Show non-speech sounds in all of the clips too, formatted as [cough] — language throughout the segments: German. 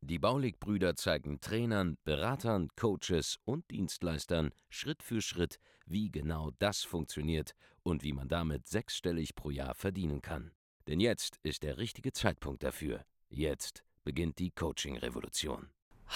Die Baulig-Brüder zeigen Trainern, Beratern, Coaches und Dienstleistern Schritt für Schritt, wie genau das funktioniert und wie man damit sechsstellig pro Jahr verdienen kann. Denn jetzt ist der richtige Zeitpunkt dafür. Jetzt beginnt die Coaching-Revolution.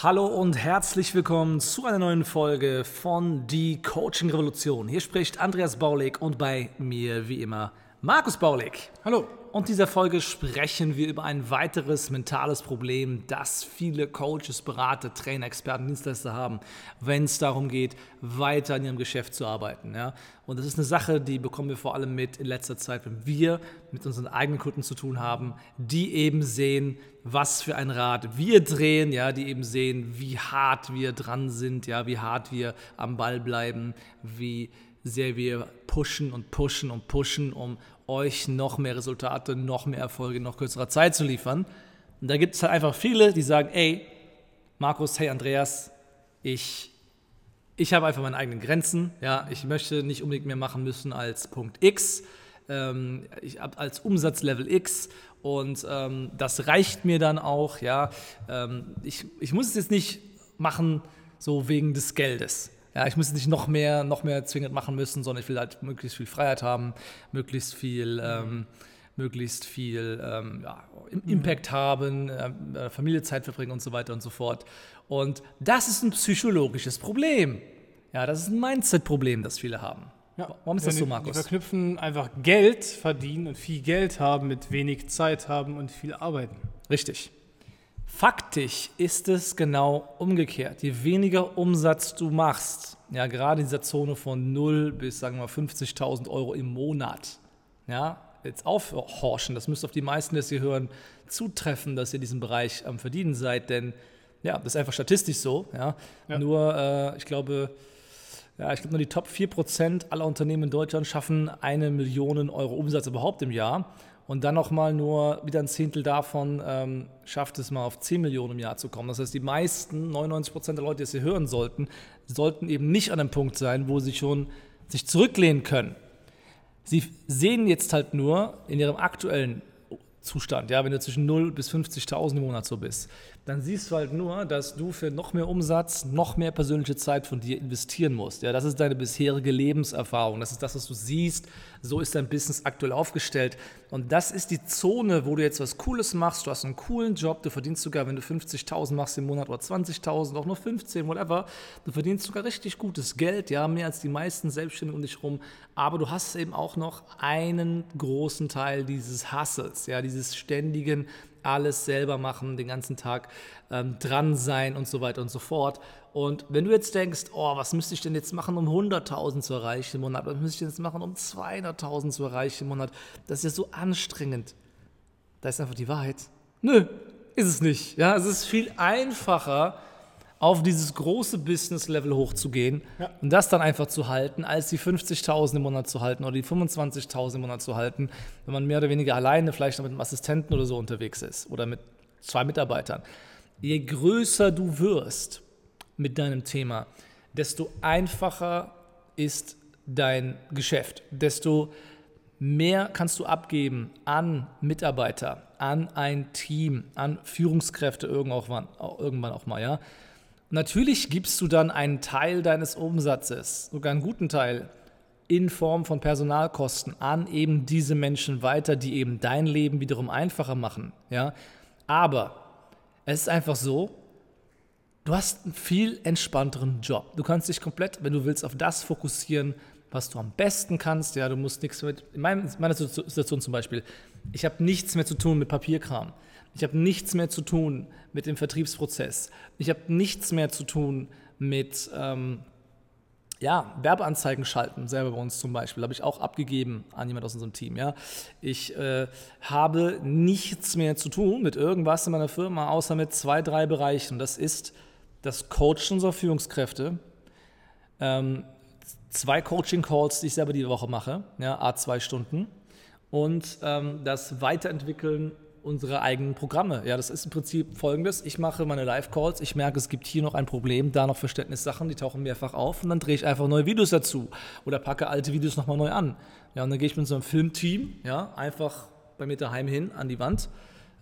Hallo und herzlich willkommen zu einer neuen Folge von Die Coaching Revolution. Hier spricht Andreas Baulig und bei mir wie immer Markus Baulig. Hallo. Und in dieser Folge sprechen wir über ein weiteres mentales Problem, das viele Coaches, Berater, Trainer, Experten, Dienstleister haben, wenn es darum geht, weiter in ihrem Geschäft zu arbeiten. Ja? Und das ist eine Sache, die bekommen wir vor allem mit in letzter Zeit, wenn wir mit unseren eigenen Kunden zu tun haben, die eben sehen, was für ein Rad wir drehen, ja, die eben sehen, wie hart wir dran sind, ja, wie hart wir am Ball bleiben, wie sehr wir pushen und pushen und pushen, um euch noch mehr Resultate, noch mehr Erfolge in noch kürzerer Zeit zu liefern. Und da gibt es halt einfach viele, die sagen, ey, Markus, hey Andreas, ich, ich habe einfach meine eigenen Grenzen. Ja, ich möchte nicht unbedingt mehr machen müssen als Punkt X, ähm, ich habe als Umsatzlevel X und ähm, das reicht mir dann auch. Ja, ähm, ich, ich muss es jetzt nicht machen so wegen des Geldes. Ja, ich muss nicht noch mehr, noch mehr zwingend machen müssen, sondern ich will halt möglichst viel Freiheit haben, möglichst viel, ähm, möglichst viel ähm, ja, Impact haben, äh, Familiezeit verbringen und so weiter und so fort. Und das ist ein psychologisches Problem. Ja, das ist ein Mindset-Problem, das viele haben. Ja. Warum ist das so, Markus? Wir verknüpfen einfach Geld verdienen und viel Geld haben mit wenig Zeit haben und viel arbeiten. Richtig. Faktisch ist es genau umgekehrt. Je weniger Umsatz du machst, ja, gerade in dieser Zone von 0 bis, sagen wir mal, 50.000 Euro im Monat, ja, jetzt aufhorchen, das müsste auf die meisten, die hier hören, zutreffen, dass ihr in diesem Bereich am Verdienen seid, denn ja, das ist einfach statistisch so. Ja. ja. Nur, äh, ich glaube, ja, ich glaube, nur die Top 4% aller Unternehmen in Deutschland schaffen eine Million Euro Umsatz überhaupt im Jahr. Und dann nochmal nur wieder ein Zehntel davon ähm, schafft es mal auf 10 Millionen im Jahr zu kommen. Das heißt, die meisten, 99 Prozent der Leute, die es hier hören sollten, sollten eben nicht an einem Punkt sein, wo sie schon sich zurücklehnen können. Sie sehen jetzt halt nur in ihrem aktuellen Zustand, ja, wenn du zwischen 0 bis 50.000 im Monat so bist, dann siehst du halt nur, dass du für noch mehr Umsatz, noch mehr persönliche Zeit von dir investieren musst. Ja, das ist deine bisherige Lebenserfahrung, das ist das, was du siehst, so ist dein Business aktuell aufgestellt. Und das ist die Zone, wo du jetzt was Cooles machst, du hast einen coolen Job, du verdienst sogar, wenn du 50.000 machst im Monat oder 20.000, auch nur 15, whatever, du verdienst sogar richtig gutes Geld, ja, mehr als die meisten Selbstständigen um dich rum, aber du hast eben auch noch einen großen Teil dieses Hustles, ja, dieses ständigen alles selber machen, den ganzen Tag ähm, dran sein und so weiter und so fort. Und wenn du jetzt denkst, oh, was müsste ich denn jetzt machen, um 100.000 zu erreichen im Monat? Was müsste ich denn jetzt machen, um 200.000 zu erreichen im Monat? Das ist ja so anstrengend. Da ist einfach die Wahrheit. Nö, ist es nicht. Ja, es ist viel einfacher, auf dieses große Business-Level hochzugehen ja. und das dann einfach zu halten, als die 50.000 im Monat zu halten oder die 25.000 im Monat zu halten, wenn man mehr oder weniger alleine vielleicht noch mit einem Assistenten oder so unterwegs ist oder mit zwei Mitarbeitern. Je größer du wirst mit deinem Thema, desto einfacher ist dein Geschäft, desto mehr kannst du abgeben an Mitarbeiter, an ein Team, an Führungskräfte irgendwann, irgendwann auch mal, ja. Natürlich gibst du dann einen Teil deines Umsatzes, sogar einen guten Teil, in Form von Personalkosten an eben diese Menschen weiter, die eben dein Leben wiederum einfacher machen. Ja? Aber es ist einfach so, du hast einen viel entspannteren Job. Du kannst dich komplett, wenn du willst, auf das fokussieren, was du am besten kannst. Ja, du musst nichts mit, in meiner Situation zum Beispiel, ich habe nichts mehr zu tun mit Papierkram. Ich habe nichts mehr zu tun mit dem Vertriebsprozess. Ich habe nichts mehr zu tun mit ähm, ja, Werbeanzeigen schalten, selber bei uns zum Beispiel, habe ich auch abgegeben an jemand aus unserem Team. Ja. Ich äh, habe nichts mehr zu tun mit irgendwas in meiner Firma, außer mit zwei, drei Bereichen. Das ist das Coachen unserer Führungskräfte, ähm, zwei Coaching-Calls, die ich selber die Woche mache, ja, a zwei Stunden. Und ähm, das Weiterentwickeln unsere eigenen Programme. Ja, das ist im Prinzip folgendes. Ich mache meine Live-Calls, ich merke, es gibt hier noch ein Problem, da noch Verständnissachen, die tauchen mehrfach auf und dann drehe ich einfach neue Videos dazu oder packe alte Videos nochmal neu an. Ja, und dann gehe ich mit so einem Filmteam, ja, einfach bei mir daheim hin an die Wand,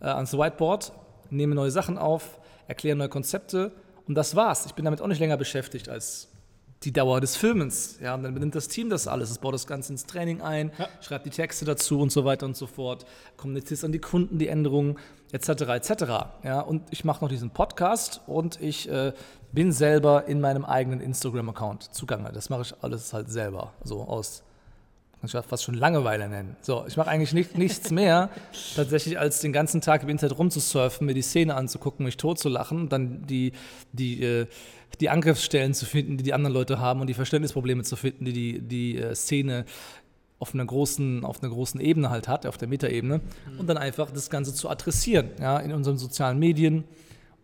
äh, ans Whiteboard, nehme neue Sachen auf, erkläre neue Konzepte und das war's. Ich bin damit auch nicht länger beschäftigt als die Dauer des Filmens. Ja, und dann benimmt das Team das alles. Es baut das Ganze ins Training ein, ja. schreibt die Texte dazu und so weiter und so fort, kommuniziert an die Kunden die Änderungen, etc. etc. Ja, und ich mache noch diesen Podcast und ich äh, bin selber in meinem eigenen Instagram-Account zugange. Das mache ich alles halt selber, so aus kann ich fast schon Langeweile nennen. So, ich mache eigentlich nicht, nichts mehr [laughs] tatsächlich, als den ganzen Tag im Internet rumzusurfen, mir die Szene anzugucken, mich totzulachen, dann die, die, äh, die Angriffsstellen zu finden, die die anderen Leute haben und die Verständnisprobleme zu finden, die die, die äh, Szene auf einer großen, auf einer großen Ebene halt hat, auf der Metaebene, mhm. und dann einfach das Ganze zu adressieren, ja, in unseren sozialen Medien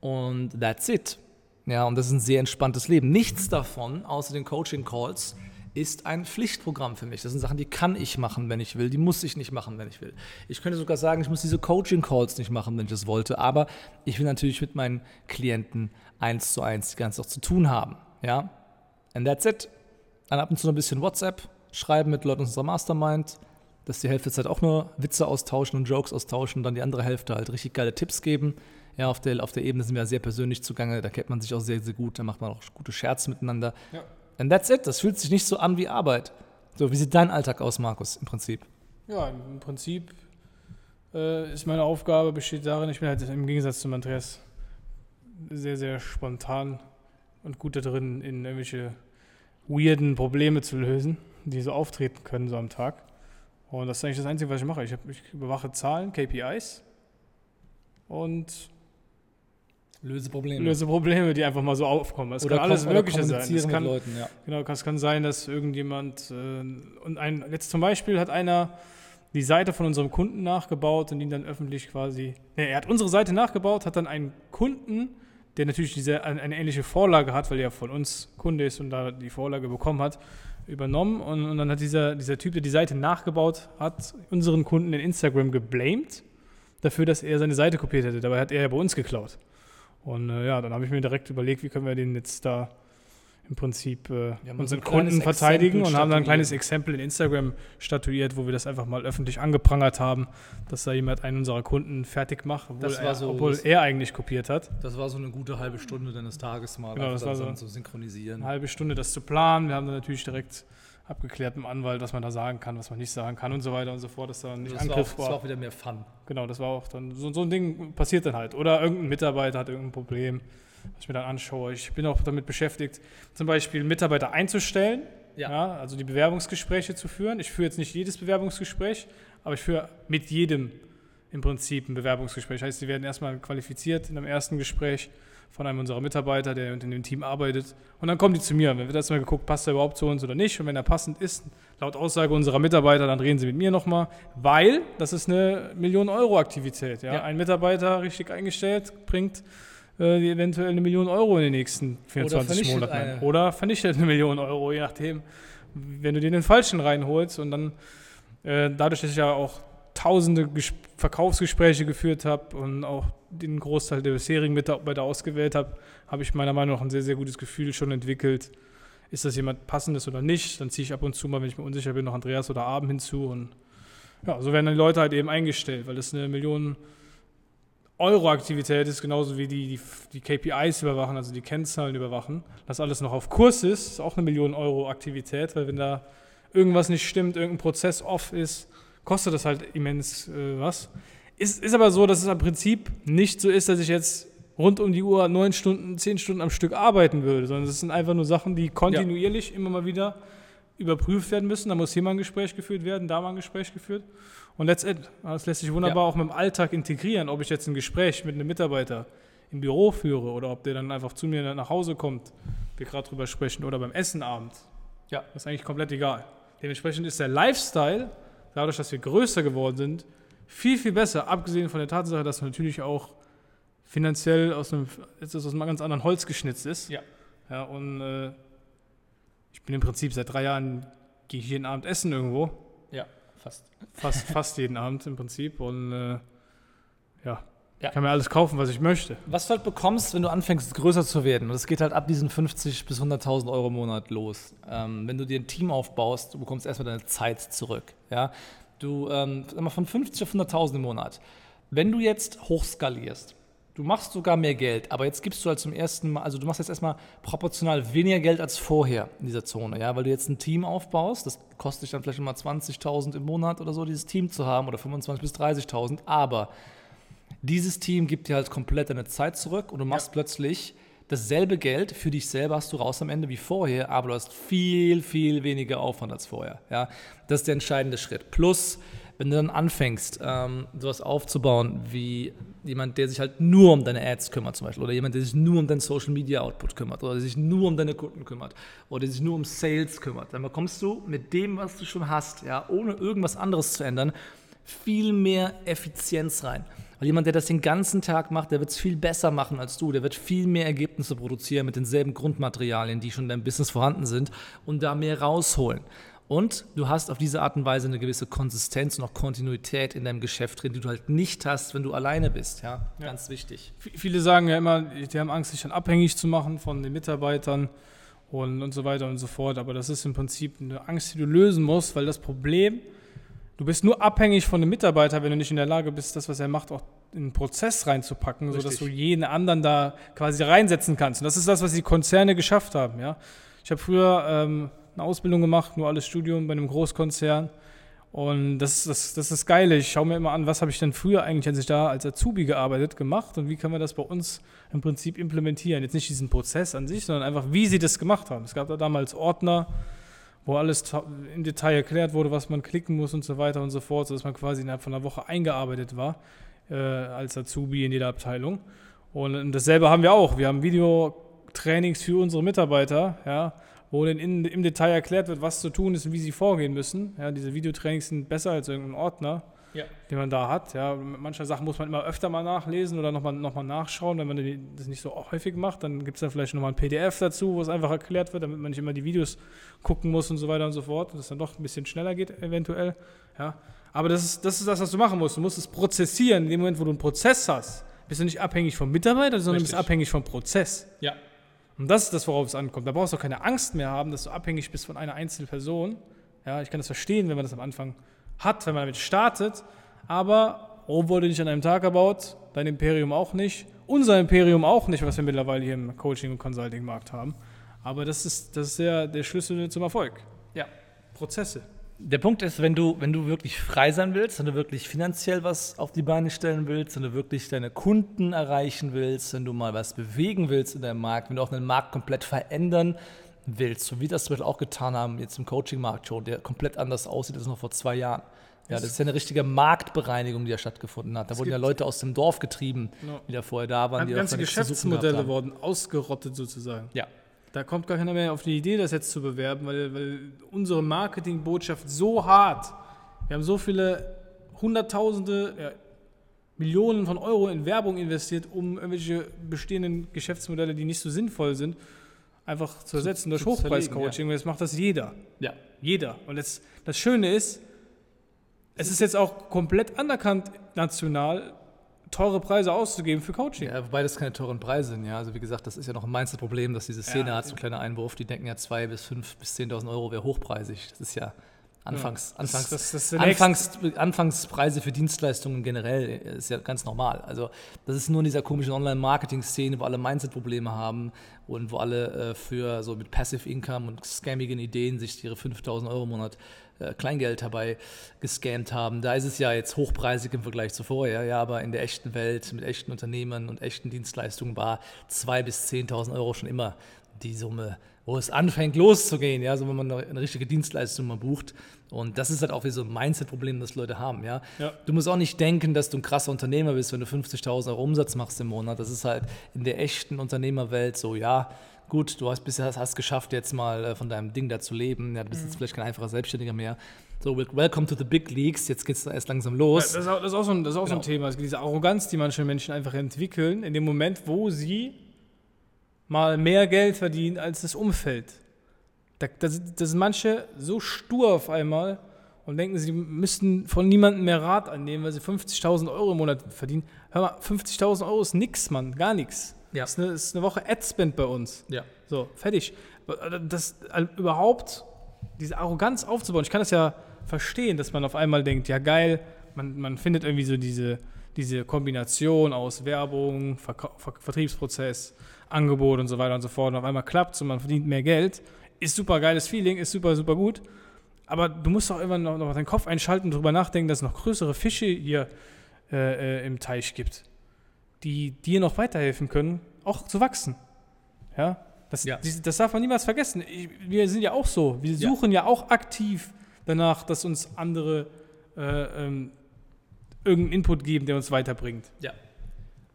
und that's it. Ja, und das ist ein sehr entspanntes Leben. Nichts davon, außer den Coaching-Calls, ist ein Pflichtprogramm für mich. Das sind Sachen, die kann ich machen, wenn ich will. Die muss ich nicht machen, wenn ich will. Ich könnte sogar sagen, ich muss diese Coaching-Calls nicht machen, wenn ich das wollte. Aber ich will natürlich mit meinen Klienten eins zu eins die ganze Zeit zu tun haben. Ja? And that's it. Dann ab und zu noch ein bisschen WhatsApp, schreiben mit Leuten unserer Mastermind, dass die Hälfte der Zeit auch nur Witze austauschen und Jokes austauschen und dann die andere Hälfte halt richtig geile Tipps geben. Ja, auf der, auf der Ebene sind wir sehr persönlich zugange, da kennt man sich auch sehr, sehr gut, da macht man auch gute Scherze miteinander. Ja. And that's it. Das fühlt sich nicht so an wie Arbeit. So, wie sieht dein Alltag aus, Markus, im Prinzip? Ja, im Prinzip äh, ist meine Aufgabe besteht darin, ich bin halt im Gegensatz zu Andreas sehr, sehr spontan und gut da drin, in irgendwelche weirden Probleme zu lösen, die so auftreten können so am Tag. Und das ist eigentlich das Einzige, was ich mache. Ich, hab, ich überwache Zahlen, KPIs und Löse Probleme. Löse Probleme, die einfach mal so aufkommen. Es kann alles Mögliche sein. Es kann, Leuten, ja. Genau, es kann sein, dass irgendjemand äh, und ein jetzt zum Beispiel hat einer die Seite von unserem Kunden nachgebaut und ihn dann öffentlich quasi. Nee, er hat unsere Seite nachgebaut, hat dann einen Kunden, der natürlich diese, eine, ähnliche Vorlage hat, weil er von uns Kunde ist und da die Vorlage bekommen hat, übernommen. Und, und dann hat dieser, dieser Typ, der die Seite nachgebaut hat, unseren Kunden in Instagram geblamed dafür, dass er seine Seite kopiert hätte. Dabei hat er ja bei uns geklaut. Und äh, ja, dann habe ich mir direkt überlegt, wie können wir den jetzt da im Prinzip äh, unseren Kunden verteidigen Exempel und haben dann ein kleines Exempel in Instagram statuiert, wo wir das einfach mal öffentlich angeprangert haben, dass da jemand einen unserer Kunden fertig macht, obwohl, er, so, obwohl er, eigentlich kopiert hat. Das war so eine gute halbe Stunde deines Tages mal, genau, das war so zu synchronisieren. Eine halbe Stunde das zu planen. Wir haben dann natürlich direkt abgeklärt mit dem Anwalt, was man da sagen kann, was man nicht sagen kann und so weiter und so fort. Das, dann nicht das, war auch, das war auch wieder mehr Fun. Genau, das war auch dann, so, so ein Ding passiert dann halt. Oder irgendein Mitarbeiter hat irgendein Problem, was ich mir dann anschaue. Ich bin auch damit beschäftigt, zum Beispiel Mitarbeiter einzustellen, ja. ja. also die Bewerbungsgespräche zu führen. Ich führe jetzt nicht jedes Bewerbungsgespräch, aber ich führe mit jedem im Prinzip ein Bewerbungsgespräch. Heißt, sie werden erstmal qualifiziert in einem ersten Gespräch von einem unserer Mitarbeiter, der in dem Team arbeitet. Und dann kommen die zu mir. Wenn wir das mal geguckt, passt er überhaupt zu uns oder nicht. Und wenn er passend ist, laut Aussage unserer Mitarbeiter, dann reden sie mit mir nochmal, weil das ist eine Million-Euro-Aktivität. Ja? ja? Ein Mitarbeiter richtig eingestellt bringt äh, eventuell eine Million Euro in den nächsten 24 oder Monaten. Eine. Oder vernichtet eine Million Euro, je nachdem, wenn du dir den falschen reinholst. Und dann, äh, dadurch, dass ich ja auch tausende Ges Verkaufsgespräche geführt habe und auch den Großteil der bisherigen Mitarbeiter ausgewählt habe, habe ich meiner Meinung nach ein sehr, sehr gutes Gefühl schon entwickelt. Ist das jemand passendes oder nicht? Dann ziehe ich ab und zu mal, wenn ich mir unsicher bin, noch Andreas oder Abend hinzu. Und ja, so werden dann die Leute halt eben eingestellt, weil das eine Million Euro Aktivität ist, genauso wie die, die, die KPIs überwachen, also die Kennzahlen überwachen. Das alles noch auf Kurs ist, ist auch eine Million Euro Aktivität, weil wenn da irgendwas nicht stimmt, irgendein Prozess off ist, kostet das halt immens äh, was. Ist, ist aber so, dass es im Prinzip nicht so ist, dass ich jetzt rund um die Uhr neun Stunden, zehn Stunden am Stück arbeiten würde, sondern es sind einfach nur Sachen, die kontinuierlich ja. immer mal wieder überprüft werden müssen. Da muss hier mal ein Gespräch geführt werden, da mal ein Gespräch geführt. Und letztendlich, das lässt sich wunderbar ja. auch mit dem Alltag integrieren, ob ich jetzt ein Gespräch mit einem Mitarbeiter im Büro führe oder ob der dann einfach zu mir nach Hause kommt, wir gerade drüber sprechen, oder beim Essen abends. Ja. Das ist eigentlich komplett egal. Dementsprechend ist der Lifestyle dadurch, dass wir größer geworden sind, viel, viel besser, abgesehen von der Tatsache, dass natürlich auch finanziell aus einem, jetzt aus einem ganz anderen Holz geschnitzt ist. Ja. Ja, und äh, ich bin im Prinzip seit drei Jahren, gehe ich jeden Abend essen irgendwo. Fast. Fast, fast jeden Abend im Prinzip. Und äh, ja, Ja. kann mir alles kaufen, was ich möchte. Was du halt bekommst, wenn du anfängst, größer zu werden, und das geht halt ab diesen 50 bis 100.000 Euro im Monat los. Ähm, wenn du dir ein Team aufbaust, du bekommst erstmal deine Zeit zurück. Ja? Du, ähm, sag mal, von 50 auf 100.000 im Monat. Wenn du jetzt hochskalierst, du machst sogar mehr Geld, aber jetzt gibst du halt zum ersten Mal, also du machst jetzt erstmal proportional weniger Geld als vorher in dieser Zone, ja, weil du jetzt ein Team aufbaust, das kostet dich dann vielleicht immer 20.000 im Monat oder so, dieses Team zu haben oder 25.000 bis 30.000, aber dieses Team gibt dir halt komplett deine Zeit zurück und du machst plötzlich dasselbe Geld für dich selber hast du raus am Ende wie vorher, aber du hast viel, viel weniger Aufwand als vorher. Ja? Das ist der entscheidende Schritt. Plus, wenn du dann anfängst, ähm, sowas aufzubauen wie jemand, der sich halt nur um deine Ads kümmert zum Beispiel oder jemand, der sich nur um deinen Social Media Output kümmert oder der sich nur um deine Kunden kümmert oder der sich nur um Sales kümmert, dann bekommst du mit dem, was du schon hast, ja, ohne irgendwas anderes zu ändern, viel mehr Effizienz rein. Weil jemand, der das den ganzen Tag macht, der wird es viel besser machen als du. Der wird viel mehr Ergebnisse produzieren mit denselben Grundmaterialien, die schon in deinem Business vorhanden sind und da mehr rausholen. Und du hast auf diese Art und Weise eine gewisse Konsistenz und auch Kontinuität in deinem Geschäft drin, die du halt nicht hast, wenn du alleine bist. Ja, Ja. ganz wichtig. V- Viele sagen ja immer, die haben Angst, sich dann abhängig zu machen von den Mitarbeitern und, und so weiter und so fort. Aber das ist im Prinzip eine Angst, die du lösen musst, weil das Problem, du bist nur abhängig von dem Mitarbeiter, wenn du nicht in der Lage bist, das, was er macht, auch in einen Prozess reinzupacken, sodass Richtig. du jeden anderen da quasi reinsetzen kannst. Und das ist das, was die Konzerne geschafft haben. Ja? Ich habe früher ähm, eine Ausbildung gemacht, nur alles Studium bei einem Großkonzern. Und das ist das, das ist das Geile. Ich schaue mir immer an, was habe ich denn früher eigentlich, als ich da als Azubi gearbeitet, gemacht und wie können wir das bei uns im Prinzip implementieren. Jetzt nicht diesen Prozess an sich, sondern einfach, wie sie das gemacht haben. Es gab da damals Ordner, wo alles im Detail erklärt wurde, was man klicken muss und so weiter und so fort, sodass man quasi innerhalb von einer Woche eingearbeitet war äh, als Azubi in jeder Abteilung. Und dasselbe haben wir auch. Wir haben Videotrainings für unsere Mitarbeiter, ja, wo dann in, im Detail erklärt wird, was zu tun ist und wie sie vorgehen müssen. Ja, diese Videotrainings sind besser als irgendein Ordner, Ja. den man da hat. Ja, manche Sachen muss man immer öfter mal nachlesen oder nochmal noch mal nachschauen. Wenn man das nicht so häufig macht, dann gibt es da vielleicht nochmal ein PDF dazu, wo es einfach erklärt wird, damit man nicht immer die Videos gucken muss und so weiter und so fort. Und es dann doch ein bisschen schneller geht eventuell. Ja. Aber das ist, das ist das, was du machen musst. Du musst es prozessieren. In dem Moment, wo du einen Prozess hast, bist du nicht abhängig vom Mitarbeiter, sondern Richtig. bist abhängig vom Prozess. Ja. Und das ist das, worauf es ankommt. Da brauchst du auch keine Angst mehr haben, dass du abhängig bist von einer einzelnen Person. Ja, ich kann das verstehen, wenn man das am Anfang hat, wenn man damit startet. Aber Rom wurde nicht an einem Tag erbaut, dein Imperium auch nicht, unser Imperium auch nicht, was wir mittlerweile hier im Coaching- und Consulting-Markt haben. Aber das ist, das ist der, der Schlüssel zum Erfolg. Ja. Prozesse. Der Punkt ist, wenn du, wenn du wirklich frei sein willst, wenn du wirklich finanziell was auf die Beine stellen willst, wenn du wirklich deine Kunden erreichen willst, wenn du mal was bewegen willst in deinem Markt, wenn du auch einen Markt komplett verändern willst, so wie das zum Beispiel auch getan haben jetzt im Coaching-Markt schon, der komplett anders aussieht als noch vor zwei Jahren. Ja, das ist ja eine richtige Marktbereinigung, die ja stattgefunden hat. Da wurden ja Leute aus dem Dorf getrieben, Ja. die da vorher da waren. Die Ganze Geschäftsmodelle wurden ausgerottet sozusagen. Ja, Da kommt gar keiner mehr auf die Idee, das jetzt zu bewerben, weil, weil unsere Marketingbotschaft so hart, wir haben so viele Hunderttausende, ja, Millionen von Euro in Werbung investiert, um irgendwelche bestehenden Geschäftsmodelle, die nicht so sinnvoll sind, einfach zu ersetzen durch Hochpreiscoaching. Und jetzt macht das jeder. ja. Jeder. Und jetzt, das Schöne ist, es ist jetzt auch komplett anerkannt national, teure Preise auszugeben für Coaching. Ja, wobei das keine teuren Preise sind, ja. Also wie gesagt, das ist ja noch ein Mindset-Problem, dass diese Szene Ja. hat, so ein kleiner Einwurf, die denken ja 2.000 bis 5.000 bis 10.000 Euro wäre hochpreisig. Das ist ja anfangs, Das- anfangs, das- das anfangs, Anfangspreise für Dienstleistungen generell äh, ist ja ganz normal. Also das ist nur in dieser komischen Online-Marketing-Szene, wo alle Mindset-Probleme haben und wo alle äh, für so mit Passive Income und scammigen Ideen sich ihre 5.000 Euro im Monat äh, Kleingeld dabei gescammt haben. Da ist es ja jetzt hochpreisig im Vergleich zu vorher, ja, aber in der echten Welt mit echten Unternehmen und echten Dienstleistungen war 2.000 bis 10.000 Euro schon immer die Summe, wo es anfängt loszugehen, ja, so wenn man eine, richtige Dienstleistung mal bucht. Und das ist halt auch wie so ein Mindset-Problem, das Leute haben, ja. Ja. Du musst auch nicht denken, dass du ein krasser Unternehmer bist, wenn du 50.000 Euro Umsatz machst im Monat. Das ist halt in der echten Unternehmerwelt so, ja, gut, du hast bisher hast, geschafft, jetzt mal äh, von deinem Ding da zu leben. Ja, du bist jetzt vielleicht kein einfacher Selbstständiger mehr. So, wel- welcome to the big leagues. Jetzt geht's erst langsam Ja, los. das, ist auch, das ist auch so ein, das ist auch so ein Genau. Thema. Es gibt diese Arroganz, die manche Menschen einfach entwickeln, in dem Moment, wo sie mal mehr Geld verdienen als das Umfeld. da, da, da sind manche so stur auf einmal und denken, sie müssten von niemandem mehr Rat annehmen, weil sie 50.000 Euro im Monat verdienen. Hör mal, 50.000 Euro ist nix, Mann, gar nichts. Ja. Das ist eine, ist eine Woche Adspend bei uns. Ja. So, fertig. Das also überhaupt, diese Arroganz aufzubauen, ich kann das ja verstehen, dass man auf einmal denkt, ja geil, man, man findet irgendwie so diese, diese Kombination aus Werbung, Ver Ver Vertriebsprozess, Angebot und so weiter und so fort. Und auf einmal klappt und man verdient mehr Geld. Ist super geiles Feeling, ist super, super gut. Aber du musst auch immer noch, noch deinen Kopf einschalten und darüber nachdenken, dass es noch größere Fische hier äh, äh, im Teich gibt, die dir noch weiterhelfen können, auch zu wachsen. Ja, das, ja. das darf man niemals vergessen. Wir sind ja auch so. Wir suchen ja, ja auch aktiv danach, dass uns andere äh, ähm, irgendeinen Input geben, der uns weiterbringt. Ja.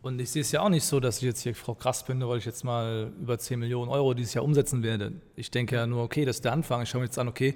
Und ich sehe es ja auch nicht so, dass ich jetzt hier Frau krass finde, weil ich jetzt mal über 10 Millionen Euro dieses Jahr umsetzen werde. Ich denke ja nur, okay, das ist der Anfang. Ich schaue mir jetzt an, okay,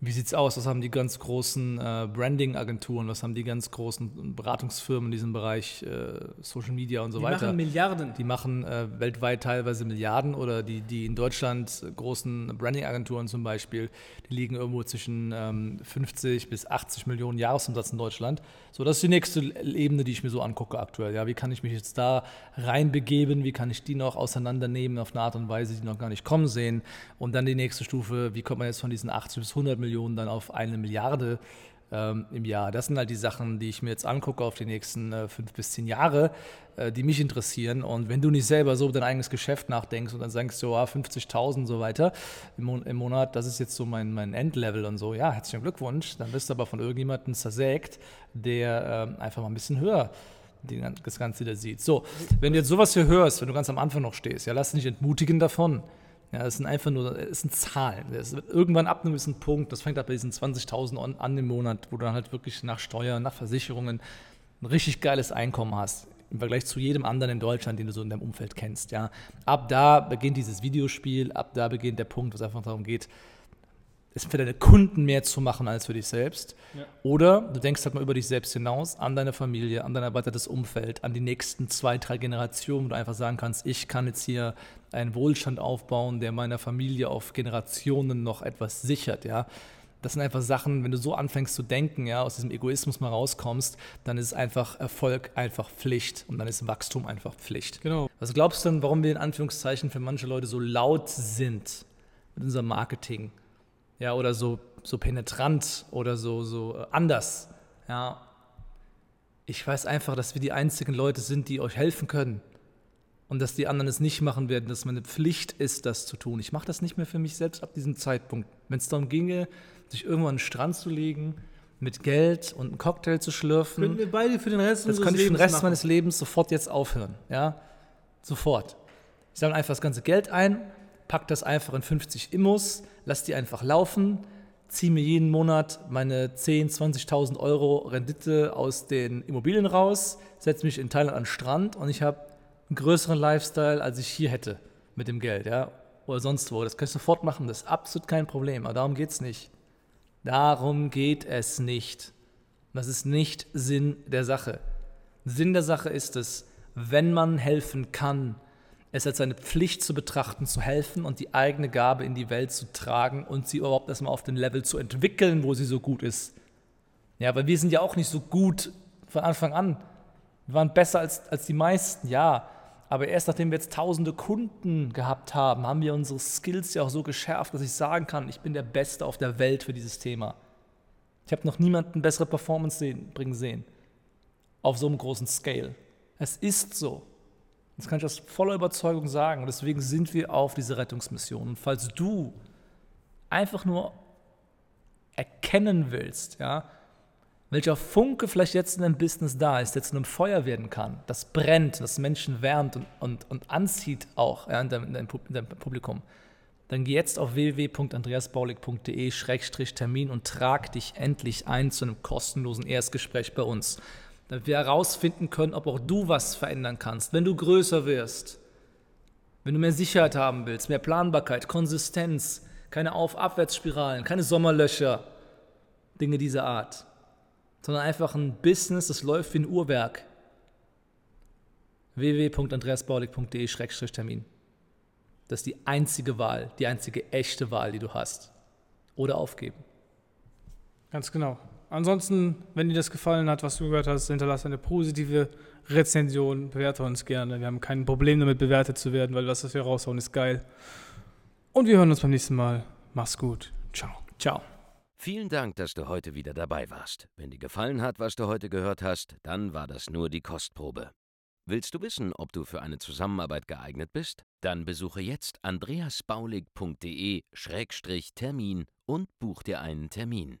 wie sieht es aus? Was haben die ganz großen äh, Branding-Agenturen? Was haben die ganz großen Beratungsfirmen in diesem Bereich äh, Social Media und so die weiter? Die machen Milliarden. Die machen äh, weltweit teilweise Milliarden oder die, die in Deutschland großen Branding-Agenturen zum Beispiel, die liegen irgendwo zwischen ähm, 50 bis 80 Millionen Jahresumsatz in Deutschland. So, das ist die nächste Ebene, die ich mir so angucke aktuell. Ja, wie kann ich mich jetzt da reinbegeben? Wie kann ich die noch auseinandernehmen auf eine Art und Weise, die noch gar nicht kommen sehen? Und dann die nächste Stufe, wie kommt man jetzt von diesen 80 bis 100 Millionen Millionen dann auf eine Milliarde ähm, im Jahr. Das sind halt die Sachen, die ich mir jetzt angucke auf die nächsten äh, fünf bis zehn Jahre, äh, die mich interessieren. Und wenn du nicht selber so über dein eigenes Geschäft nachdenkst und dann sagst du, ah, 50.000 und so weiter im, Mon im, Monat, das ist jetzt so mein, mein Endlevel und so, ja, herzlichen Glückwunsch. Dann bist du aber von irgendjemandem zersägt, der äh, einfach mal ein bisschen höher das Ganze wieder sieht. So, wenn du jetzt sowas hier hörst, wenn du ganz am Anfang noch stehst, ja, lass dich entmutigen davon. Ja, das sind einfach nur, es sind Zahlen. Das wird irgendwann ab einem gewissen Punkt, das fängt ab bei diesen 20.000 an, im Monat, wo du dann halt wirklich nach Steuern, nach Versicherungen ein richtig geiles Einkommen hast. Im Vergleich zu jedem anderen in Deutschland, den du so in deinem Umfeld kennst. Ja. Ab da beginnt dieses Videospiel, ab da beginnt der Punkt, wo es einfach darum geht, es für deine Kunden mehr zu machen als für dich selbst. Ja. Oder du denkst halt mal über dich selbst hinaus, an deine Familie, an dein erweitertes Umfeld, an die nächsten zwei, drei Generationen, wo du einfach sagen kannst, ich kann jetzt hier einen Wohlstand aufbauen, der meiner Familie auf Generationen noch etwas sichert, ja. Das sind einfach Sachen, wenn du so anfängst zu denken, ja, aus diesem Egoismus mal rauskommst, dann ist einfach Erfolg einfach Pflicht und dann ist Wachstum einfach Pflicht. Genau. Was glaubst du denn, warum wir in Anführungszeichen für manche Leute so laut sind mit unserem Marketing? Ja, oder so, so penetrant oder so, so äh, anders. Ja. Ich weiß einfach, dass wir die einzigen Leute sind, die euch helfen können. Und dass die anderen es nicht machen werden, dass meine Pflicht ist, das zu tun. Ich mache das nicht mehr für mich selbst ab diesem Zeitpunkt. Wenn es darum ginge, sich irgendwo an den Strand zu legen, mit Geld und einen Cocktail zu schlürfen. Können wir beide für den Rest Das könnte ich für den Rest machen. meines Lebens sofort jetzt aufhören. Ja? Sofort. Ich sammle einfach das ganze Geld ein, pack das einfach in 50 Immos, lass die einfach laufen, ziehe mir jeden Monat meine 10.000, 20.000 Euro Rendite aus den Immobilien raus, setze mich in Thailand an den Strand und ich habe einen größeren Lifestyle, als ich hier hätte mit dem Geld, ja, oder sonst wo. Das kann ich sofort machen, das ist absolut kein Problem, aber darum geht es nicht. Darum geht es nicht. Das ist nicht Sinn der Sache. Sinn der Sache ist es, wenn man helfen kann, es als seine Pflicht zu betrachten, zu helfen und die eigene Gabe in die Welt zu tragen und sie überhaupt erstmal auf den Level zu entwickeln, wo sie so gut ist. Ja, weil wir sind ja auch nicht so gut von Anfang an. Wir waren besser als, als die meisten, ja. Aber erst nachdem wir jetzt tausende Kunden gehabt haben, haben wir unsere Skills ja auch so geschärft, dass ich sagen kann, ich bin der Beste auf der Welt für dieses Thema. Ich habe noch niemanden bessere Performance sehen, bringen sehen. Auf so einem großen Scale. Es ist so. Das kann ich aus voller Überzeugung sagen. Und deswegen sind wir auf diese Rettungsmission. Und falls du einfach nur erkennen willst, ja, welcher Funke vielleicht jetzt in deinem Business da ist, der zu einem Feuer werden kann, das brennt, das Menschen wärmt und, und, und anzieht auch ja, in, deinem, in deinem Publikum, dann geh jetzt auf www.andreasbaulig.de-termin und trag dich endlich ein zu einem kostenlosen Erstgespräch bei uns damit wir herausfinden können, ob auch du was verändern kannst, wenn du größer wirst, wenn du mehr Sicherheit haben willst, mehr Planbarkeit, Konsistenz, keine Auf-Abwärtsspiralen, keine Sommerlöcher, Dinge dieser Art, sondern einfach ein Business, das läuft wie ein Uhrwerk. www.andreasbaulig.de-termin. Das ist die einzige Wahl, die einzige echte Wahl, die du hast. Oder aufgeben. Ganz genau. Ansonsten, wenn dir das gefallen hat, was du gehört hast, hinterlasse eine positive Rezension, bewerte uns gerne. Wir haben kein Problem damit, bewertet zu werden, weil das, was wir raushauen, ist geil. Und wir hören uns beim nächsten Mal. Mach's gut. Ciao. Ciao. Vielen Dank, dass du heute wieder dabei warst. Wenn dir gefallen hat, was du heute gehört hast, dann war das nur die Kostprobe. Willst du wissen, ob du für eine Zusammenarbeit geeignet bist? Dann besuche jetzt andreasbaulig.de-termin und buch dir einen Termin.